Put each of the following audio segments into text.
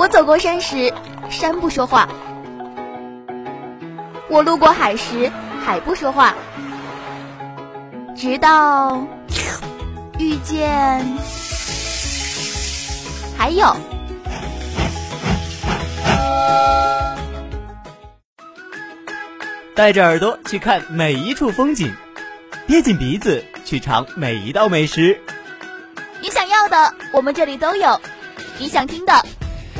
我走过山时，山不说话；我路过海时，海不说话。直到遇见，还有，带着耳朵去看每一处风景，憋紧鼻子去尝每一道美食。你想要的，我们这里都有；你想听的。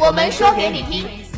我们说给你听。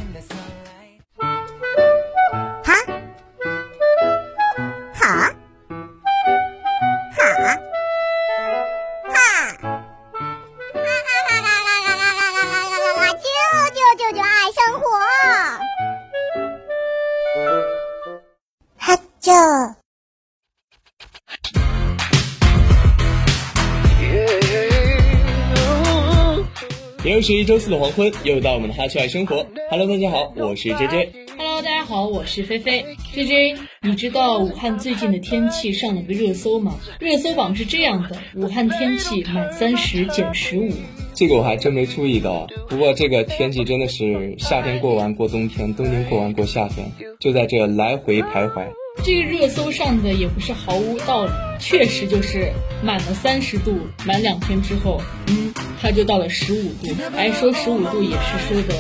又是一周四的黄昏，又到我们的哈趣爱生活。Hello，大家好，我是 J J。Hello，大家好，我是菲菲。J J，你知道武汉最近的天气上了个热搜吗？热搜榜是这样的：武汉天气满三十减十五。这个我还真没注意到。不过这个天气真的是夏天过完过冬天，冬天过完过夏天，就在这来回徘徊。这个热搜上的也不是毫无道理，确实就是满了三十度，满两天之后，嗯，它就到了十五度。哎说十五度也是说的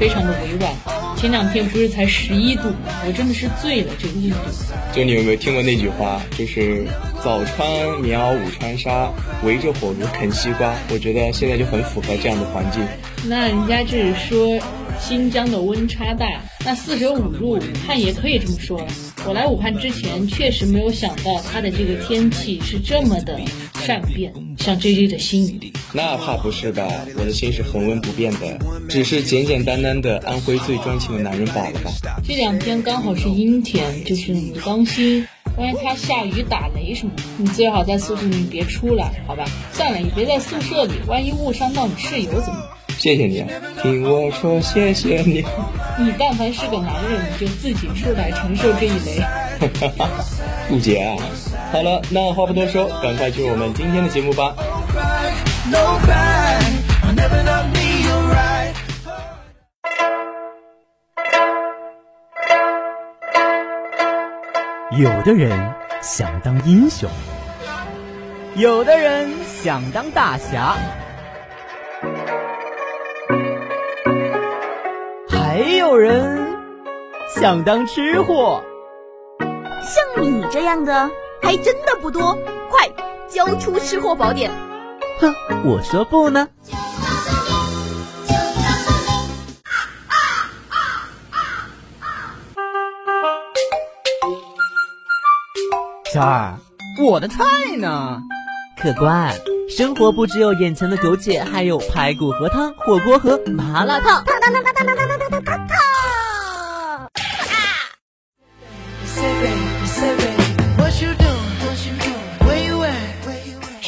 非常的委婉。前两天不是才十一度吗？我真的是醉了这个温度。就你有没有听过那句话？就是早穿棉袄，午穿纱，围着火炉啃西瓜。我觉得现在就很符合这样的环境。那人家这是说新疆的温差大，那四舍五入，武汉也可以这么说。我来武汉之前，确实没有想到它的这个天气是这么的善变，像 J J 的心。那怕不是吧？我的心是恒温不变的，只是简简单单的安徽最专情的男人罢了吧。这两天刚好是阴天，就是你当心，万一它下雨打雷什么的，你最好在宿舍里别出来，好吧？算了，你别在宿舍里，万一误伤到你室友怎么？谢谢你，听我说谢谢你。你但凡是个男人，你就自己出来承受这一雷。不解啊！好了，那话不多说，赶快进入我们今天的节目吧。有的人想当英雄，有的人想当大侠。没有人想当吃货。像你这样的还真的不多。快交出吃货宝典。哼我说不呢。小二我的菜呢？客官生活不只有眼前的苟且还有排骨和汤火锅和麻辣烫。烫烫烫烫烫烫烫烫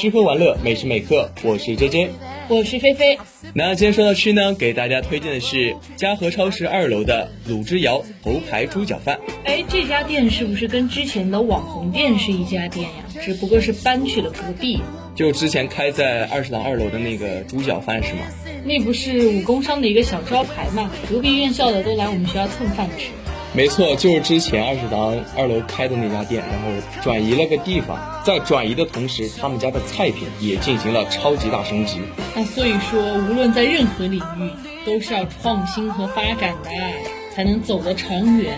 吃喝玩乐，每时每刻，我是 J J，我是菲菲。那今天说到吃呢，给大家推荐的是嘉禾超市二楼的鲁之窑头牌猪脚饭。哎，这家店是不是跟之前的网红店是一家店呀？只不过是搬去了隔壁。就之前开在二食堂二楼的那个猪脚饭是吗？那不是武功商的一个小招牌嘛？隔壁院校的都来我们学校蹭饭吃。没错，就是之前二食堂二楼开的那家店，然后转移了个地方，在转移的同时，他们家的菜品也进行了超级大升级。那所以说，无论在任何领域，都是要创新和发展的，才能走得长远。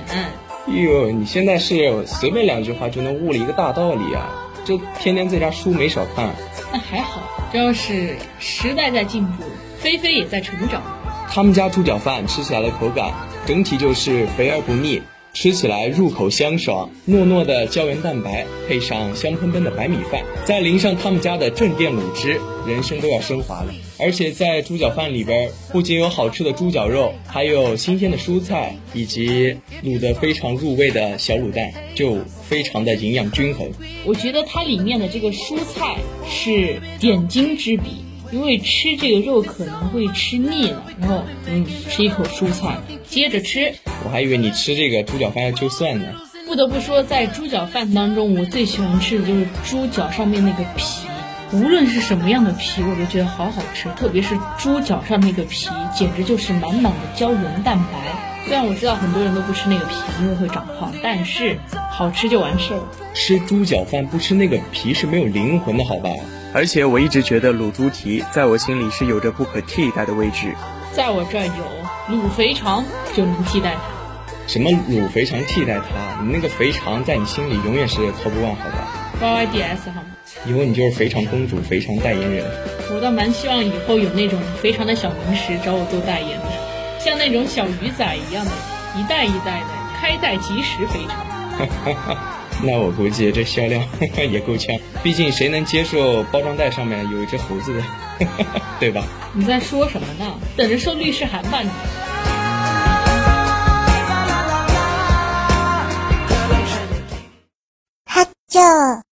哟，你现在是随便两句话就能悟了一个大道理啊！这天天在家书没少看。那还好，主要是时代在进步，菲菲也在成长。他们家猪脚饭吃起来的口感，整体就是肥而不腻，吃起来入口香爽，糯糯的胶原蛋白配上香喷喷的白米饭，再淋上他们家的镇店卤汁，人生都要升华了。而且在猪脚饭里边，不仅有好吃的猪脚肉，还有新鲜的蔬菜，以及卤得非常入味的小卤蛋，就非常的营养均衡。我觉得它里面的这个蔬菜是点睛之笔。因为吃这个肉可能会吃腻了，然后嗯，吃一口蔬菜，接着吃。我还以为你吃这个猪脚饭要就蒜呢。不得不说，在猪脚饭当中，我最喜欢吃的就是猪脚上面那个皮，无论是什么样的皮，我都觉得好好吃。特别是猪脚上那个皮，简直就是满满的胶原蛋白。虽然我知道很多人都不吃那个皮，因为会长胖，但是好吃就完事儿了。吃猪脚饭不吃那个皮是没有灵魂的，好吧？而且我一直觉得卤猪蹄在我心里是有着不可替代的位置。在我这儿有卤肥肠就能替代它。什么卤肥肠替代它？你那个肥肠在你心里永远是 top one，好吧？Y Y D S 好吗？以后你就是肥肠公主、肥肠代言人。我倒蛮希望以后有那种肥肠的小零食找我做代言的，像那种小鱼仔一样的，一袋一袋的，开袋即食肥肠。那我估计这销量 也够呛，毕竟谁能接受包装袋上面有一只猴子的，对吧？你在说什么呢？等着收律师函吧你。哈啾。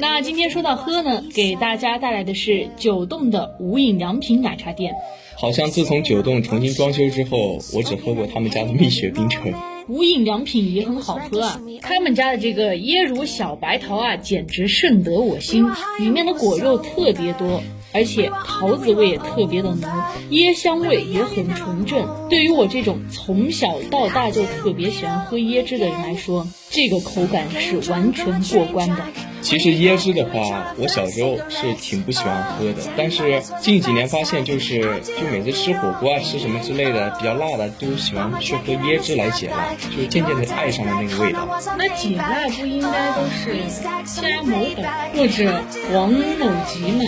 那今天说到喝呢，给大家带来的是九洞的无印良品奶茶店。好像自从九洞重新装修之后，我只喝过他们家的蜜雪冰城。无印良品也很好喝啊，他们家的这个椰乳小白桃啊，简直胜得我心，里面的果肉特别多。而且桃子味也特别的浓，椰香味也很纯正。对于我这种从小到大就特别喜欢喝椰汁的人来说，这个口感是完全过关的。其实椰汁的话，我小时候是挺不喜欢喝的，但是近几年发现，就是就每次吃火锅啊、吃什么之类的比较辣的，都喜欢去喝椰汁来解辣，就渐渐的爱上了那个味道。那解辣不应该都是加某宝或者王某吉吗？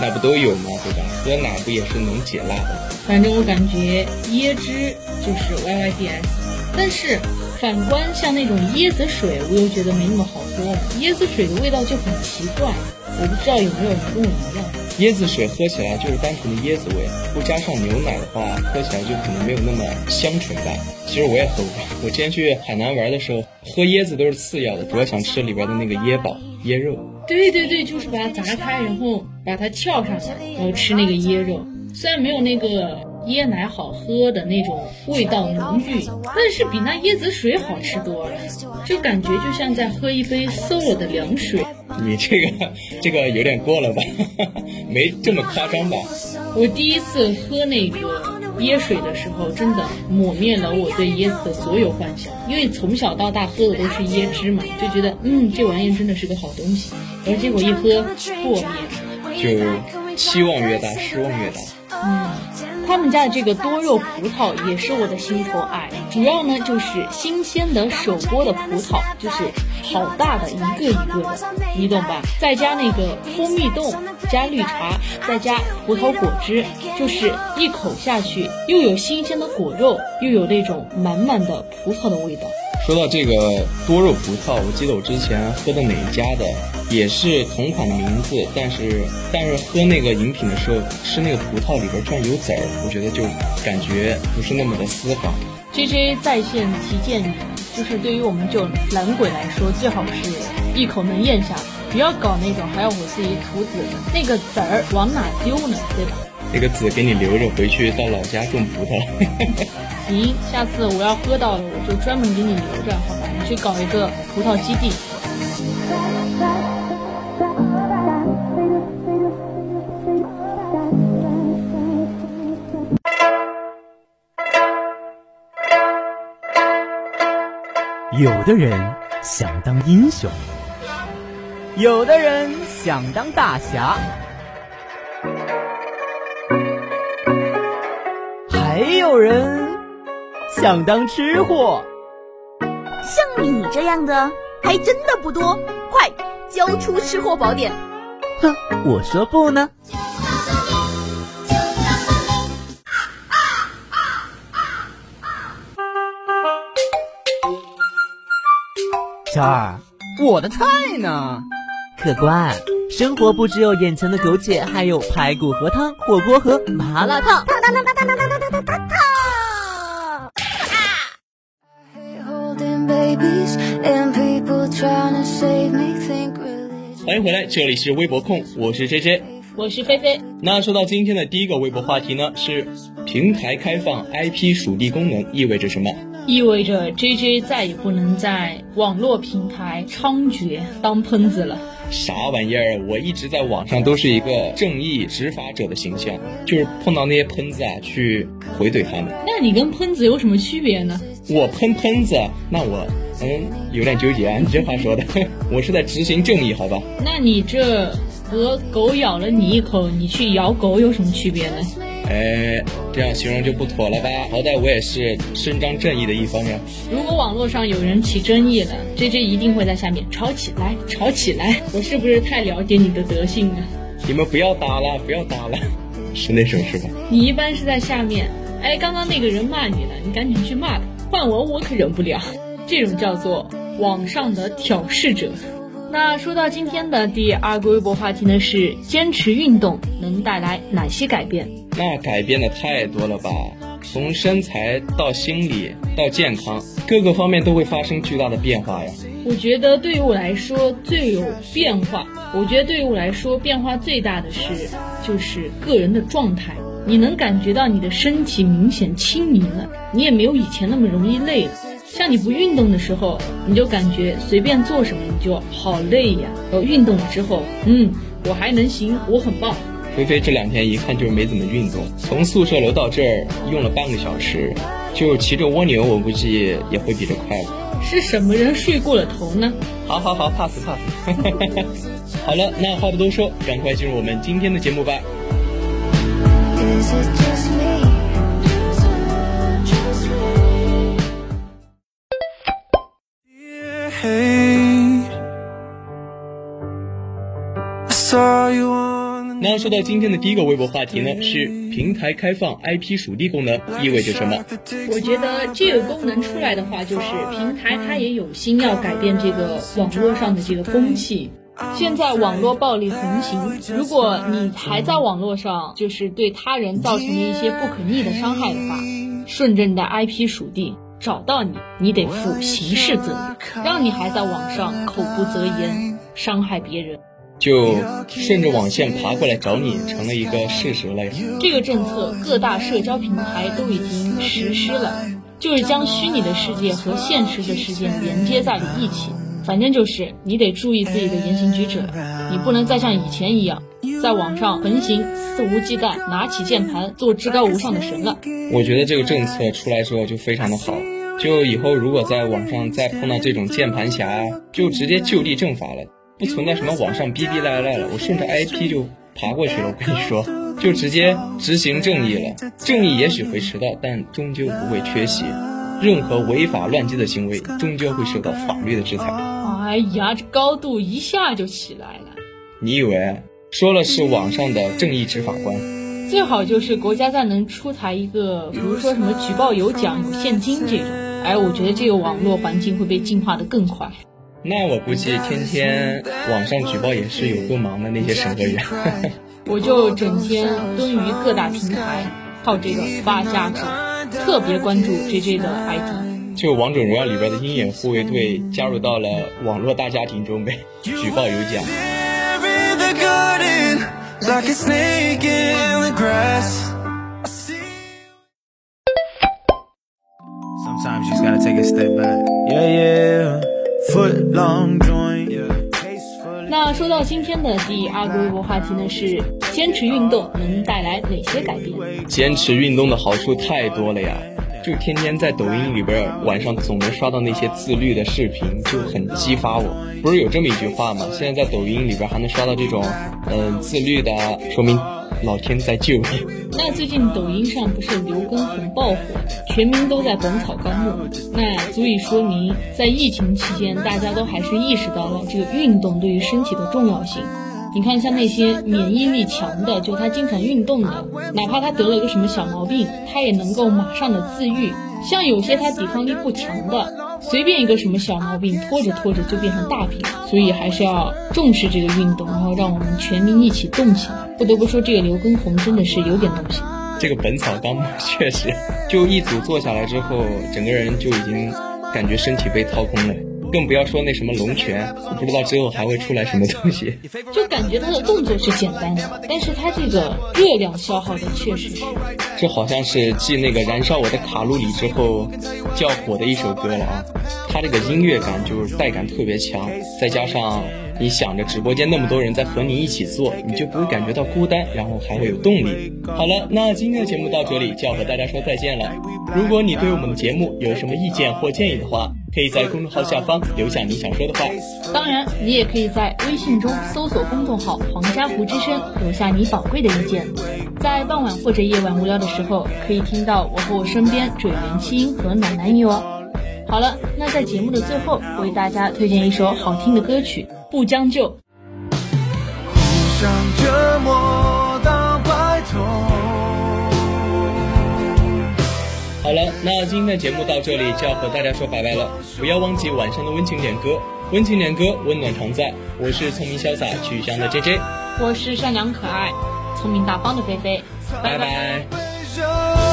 那不都有吗？对吧？喝奶不也是能解辣的？反正我感觉椰汁就是 Y Y D S，但是反观像那种椰子水，我又觉得没那么好喝了。椰子水的味道就很奇怪，我不知道有没有人跟我一样。椰子水喝起来就是单纯的椰子味，不加上牛奶的话，喝起来就可能没有那么香醇吧。其实我也喝过，我之前去海南玩的时候，喝椰子都是次要的，主要想吃里边的那个椰宝、椰肉。对对对，就是把它砸开，然后把它撬上来，然后吃那个椰肉。虽然没有那个椰奶好喝的那种味道浓郁，但是比那椰子水好吃多了，就感觉就像在喝一杯馊了的凉水。你这个这个有点过了吧？没这么夸张吧？我第一次喝那个。椰水的时候，真的抹灭了我对椰子的所有幻想。因为从小到大喝的都是椰汁嘛，就觉得嗯，这玩意真的是个好东西。而结果一喝破灭，就期望越大，失望越大。嗯。他们家的这个多肉葡萄也是我的心头爱，主要呢就是新鲜的手剥的葡萄，就是好大的一个一个的，你懂吧？再加那个蜂蜜冻，加绿茶，再加葡萄果汁，就是一口下去，又有新鲜的果肉，又有那种满满的葡萄的味道。说到这个多肉葡萄，我记得我之前喝的哪一家的，也是同款的名字，但是但是喝那个饮品的时候，吃那个葡萄里边居然有籽儿，我觉得就感觉不是那么的丝滑。J J 在线提建议，就是对于我们这种懒鬼来说，最好是一口能咽下，不要搞那种还要我自己吐籽的，那个籽儿往哪丢呢？对吧？那个籽给你留着，回去到老家种葡萄。行，下次我要喝到了，我就专门给你留着，好吧？你去搞一个葡萄基地。有的人想当英雄，有的人想当大侠。还有人想当吃货，像你这样的还真的不多。快交出吃货宝典！哼，我说不呢。小二，我的菜呢？客官，生活不只有眼前的苟且，还有排骨和汤、火锅和麻辣烫。欢迎回来，这里是微博控，我是 J J，我是菲菲。那说到今天的第一个微博话题呢，是平台开放 IP 属地功能意味着什么？意味着 J J 再也不能在网络平台猖獗当喷子了。啥玩意儿？我一直在网上都是一个正义执法者的形象，就是碰到那些喷子啊，去回怼他们。那你跟喷子有什么区别呢？我喷喷子，那我嗯有点纠结啊。你这话说的，我是在执行正义，好吧？那你这和狗咬了你一口，你去咬狗有什么区别呢？哎，这样形容就不妥了吧？好歹我也是伸张正义的一方呀。如果网络上有人起争议了，J J 一定会在下面吵起来，吵起来。我是不是太了解你的德性了？你们不要打了，不要打了，是那种是吧？你一般是在下面，哎，刚刚那个人骂你了，你赶紧去骂他。换我，我可忍不了。这种叫做网上的挑事者。那说到今天的第二个微博话题呢，是坚持运动能带来哪些改变？那改变的太多了吧，从身材到心理到健康，各个方面都会发生巨大的变化呀。我觉得对于我来说最有变化，我觉得对于我来说变化最大的是，就是个人的状态。你能感觉到你的身体明显轻盈了，你也没有以前那么容易累了。像你不运动的时候，你就感觉随便做什么你就好累呀。然后运动了之后，嗯，我还能行，我很棒。菲菲这两天一看就是没怎么运动，从宿舍楼到这儿用了半个小时，就骑着蜗牛，我估计也会比这快吧。是什么人睡过了头呢？好好好，pass pass。好了，那话不多说，赶快进入我们今天的节目吧。那说到今天的第一个微博话题呢，是平台开放 IP 属地功能意味着什么？我觉得这个功能出来的话，就是平台它也有心要改变这个网络上的这个风气。现在网络暴力横行，如果你还在网络上就是对他人造成一些不可逆的伤害的话，顺着你的 IP 属地找到你，你得负刑事责任，让你还在网上口不择言，伤害别人。就顺着网线爬过来找你，成了一个事实了呀。这个政策各大社交平台都已经实施了，就是将虚拟的世界和现实的世界连接在了一起。反正就是你得注意自己的言行举止，你不能再像以前一样，在网上横行、肆无忌惮，拿起键盘做至高无上的神了。我觉得这个政策出来之后就非常的好，就以后如果在网上再碰到这种键盘侠，就直接就地正法了。不存在什么网上逼逼赖赖了，我顺着 IP 就爬过去了。我跟你说，就直接执行正义了。正义也许会迟到，但终究不会缺席。任何违法乱纪的行为，终究会受到法律的制裁。哎呀，这高度一下就起来了。你以为说了是网上的正义执法官？最好就是国家再能出台一个，比如说什么举报有奖有现金这种。哎，我觉得这个网络环境会被净化的更快。那我估计天天网上举报也是有够忙的那些审核员。我就整天蹲于各大平台，靠这个发家致富，特别关注 J J 的 ID。就王者荣耀里边的鹰眼护卫队加入到了网络大家庭中呗，举报有奖。那说到今天的第二个微博话题呢，是坚持运动能带来哪些改变？坚持运动的好处太多了呀！就天天在抖音里边，晚上总能刷到那些自律的视频，就很激发我。不是有这么一句话吗？现在在抖音里边还能刷到这种，嗯，自律的，说明。老天在救你。那最近抖音上不是刘畊宏爆火，全民都在《本草纲目》，那足以说明，在疫情期间，大家都还是意识到了这个运动对于身体的重要性。你看，像那些免疫力强的，就他经常运动的，哪怕他得了个什么小毛病，他也能够马上的自愈。像有些他抵抗力不强的，随便一个什么小毛病，拖着拖着就变成大病。所以还是要重视这个运动，然后让我们全民一起动起来。不得不说，这个刘畊宏真的是有点东西。这个《本草纲目》确实，就一组做下来之后，整个人就已经感觉身体被掏空了。更不要说那什么龙泉，不知道之后还会出来什么东西。就感觉它的动作是简单的，但是它这个热量消耗的确实是。这好像是继那个燃烧我的卡路里之后较火的一首歌了啊！它这个音乐感就是带感特别强，再加上你想着直播间那么多人在和你一起做，你就不会感觉到孤单，然后还会有动力。好了，那今天的节目到这里就要和大家说再见了。如果你对我们的节目有什么意见或建议的话，可以在公众号下方留下你想说的话。当然，你也可以在微信中搜索公众号“黄家湖之声”，留下你宝贵的意见。在傍晚或者夜晚无聊的时候，可以听到我和我身边准元七音和暖男语哦。好了，那在节目的最后，为大家推荐一首好听的歌曲《不将就》。互相折磨到白头。好了，那今天的节目到这里就要和大家说拜拜了。不要忘记晚上的温情点歌，温情点歌，温暖常在。我是聪明潇洒、曲香的 J J，我是善良可爱、聪明大方的菲菲，拜拜。